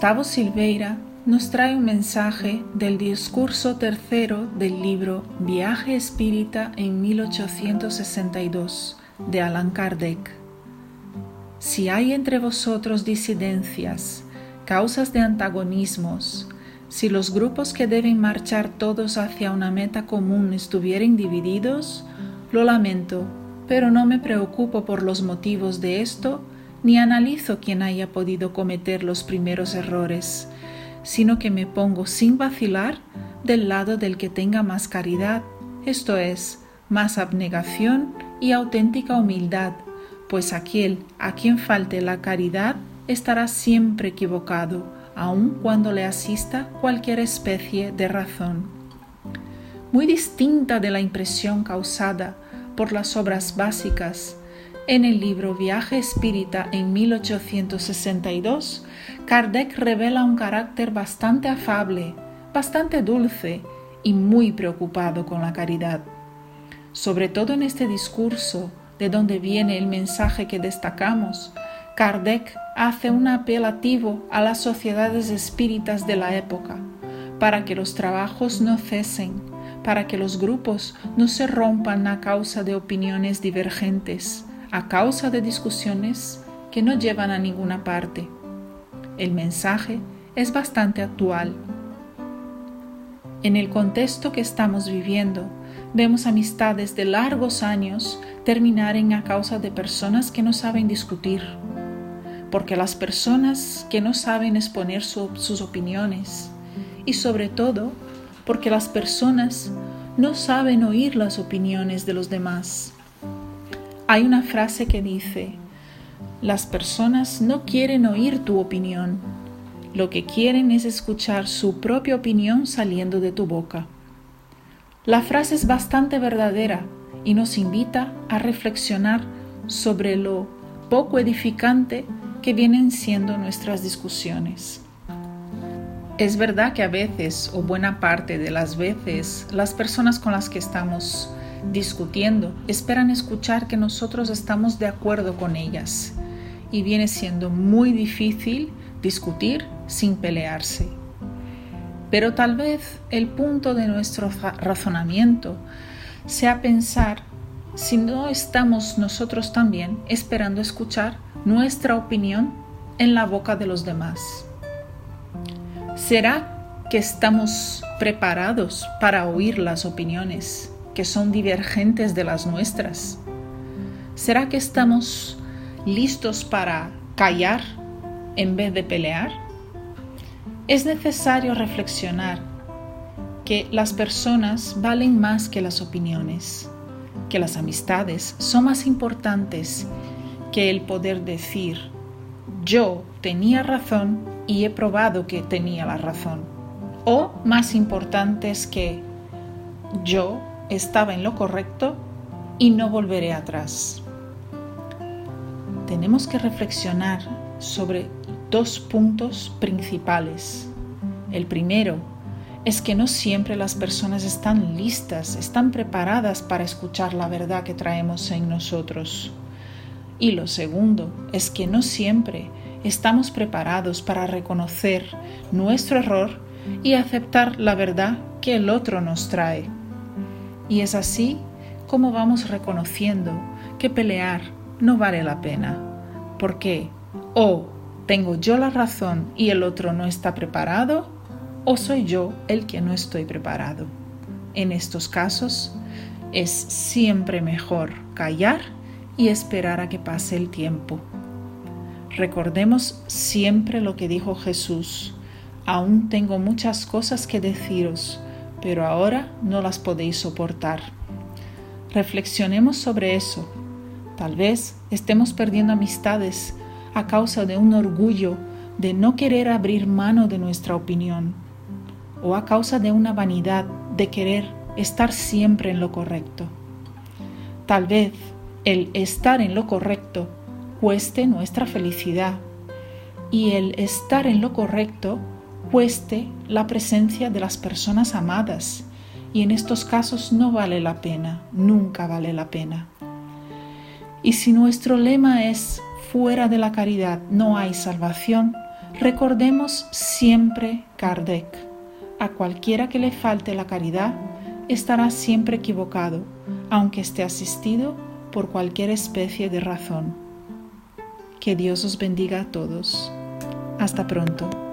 Gustavo Silveira nos trae un mensaje del discurso tercero del libro Viaje Espírita en 1862 de Allan Kardec. Si hay entre vosotros disidencias, causas de antagonismos, si los grupos que deben marchar todos hacia una meta común estuvieran divididos, lo lamento, pero no me preocupo por los motivos de esto, ni analizo quién haya podido cometer los primeros errores, sino que me pongo sin vacilar del lado del que tenga más caridad, esto es, más abnegación y auténtica humildad, pues aquel a quien falte la caridad estará siempre equivocado, aun cuando le asista cualquier especie de razón. Muy distinta de la impresión causada por las obras básicas en el libro Viaje Espírita en 1862, Kardec revela un carácter bastante afable, bastante dulce y muy preocupado con la caridad. Sobre todo en este discurso, de donde viene el mensaje que destacamos, Kardec hace un apelativo a las sociedades espíritas de la época, para que los trabajos no cesen, para que los grupos no se rompan a causa de opiniones divergentes, a causa de discusiones que no llevan a ninguna parte. El mensaje es bastante actual. En el contexto que estamos viviendo, vemos amistades de largos años terminar en a causa de personas que no saben discutir, porque las personas que no saben exponer sus opiniones y sobre todo porque las personas no saben oír las opiniones de los demás. Hay una frase que dice, las personas no quieren oír tu opinión, lo que quieren es escuchar su propia opinión saliendo de tu boca. La frase es bastante verdadera y nos invita a reflexionar sobre lo poco edificante que vienen siendo nuestras discusiones. Es verdad que a veces, o buena parte de las veces, las personas con las que estamos discutiendo, esperan escuchar que nosotros estamos de acuerdo con ellas y viene siendo muy difícil discutir sin pelearse. Pero tal vez el punto de nuestro razonamiento sea pensar si no estamos nosotros también esperando escuchar nuestra opinión en la boca de los demás. ¿Será que estamos preparados para oír las opiniones que son divergentes de las nuestras? ¿Será que estamos listos para callar en vez de pelear? Es necesario reflexionar que las personas valen más que las opiniones, que las amistades son más importantes que el poder decir yo tenía razón y he probado que tenía la razón, o más importantes que yo estaba en lo correcto y no volveré atrás. Tenemos que reflexionar sobre dos puntos principales. El primero es que no siempre las personas están listas, están preparadas para escuchar la verdad que traemos en nosotros. Y lo segundo es que no siempre estamos preparados para reconocer nuestro error y aceptar la verdad que el otro nos trae. Y es así como vamos reconociendo que pelear no vale la pena, porque o tengo yo la razón y el otro no está preparado, o soy yo el que no estoy preparado. En estos casos es siempre mejor callar y esperar a que pase el tiempo. Recordemos siempre lo que dijo Jesús, aún tengo muchas cosas que deciros, pero ahora no las podéis soportar. Reflexionemos sobre eso. Tal vez estemos perdiendo amistades a causa de un orgullo de no querer abrir mano de nuestra opinión o a causa de una vanidad de querer estar siempre en lo correcto. Tal vez el estar en lo correcto cueste nuestra felicidad y el estar en lo correcto cueste la presencia de las personas amadas y en estos casos no vale la pena, nunca vale la pena. Y si nuestro lema es fuera de la caridad no hay salvación, recordemos siempre Kardec. A cualquiera que le falte la caridad estará siempre equivocado, aunque esté asistido por cualquier especie de razón. Que Dios os bendiga a todos. Hasta pronto.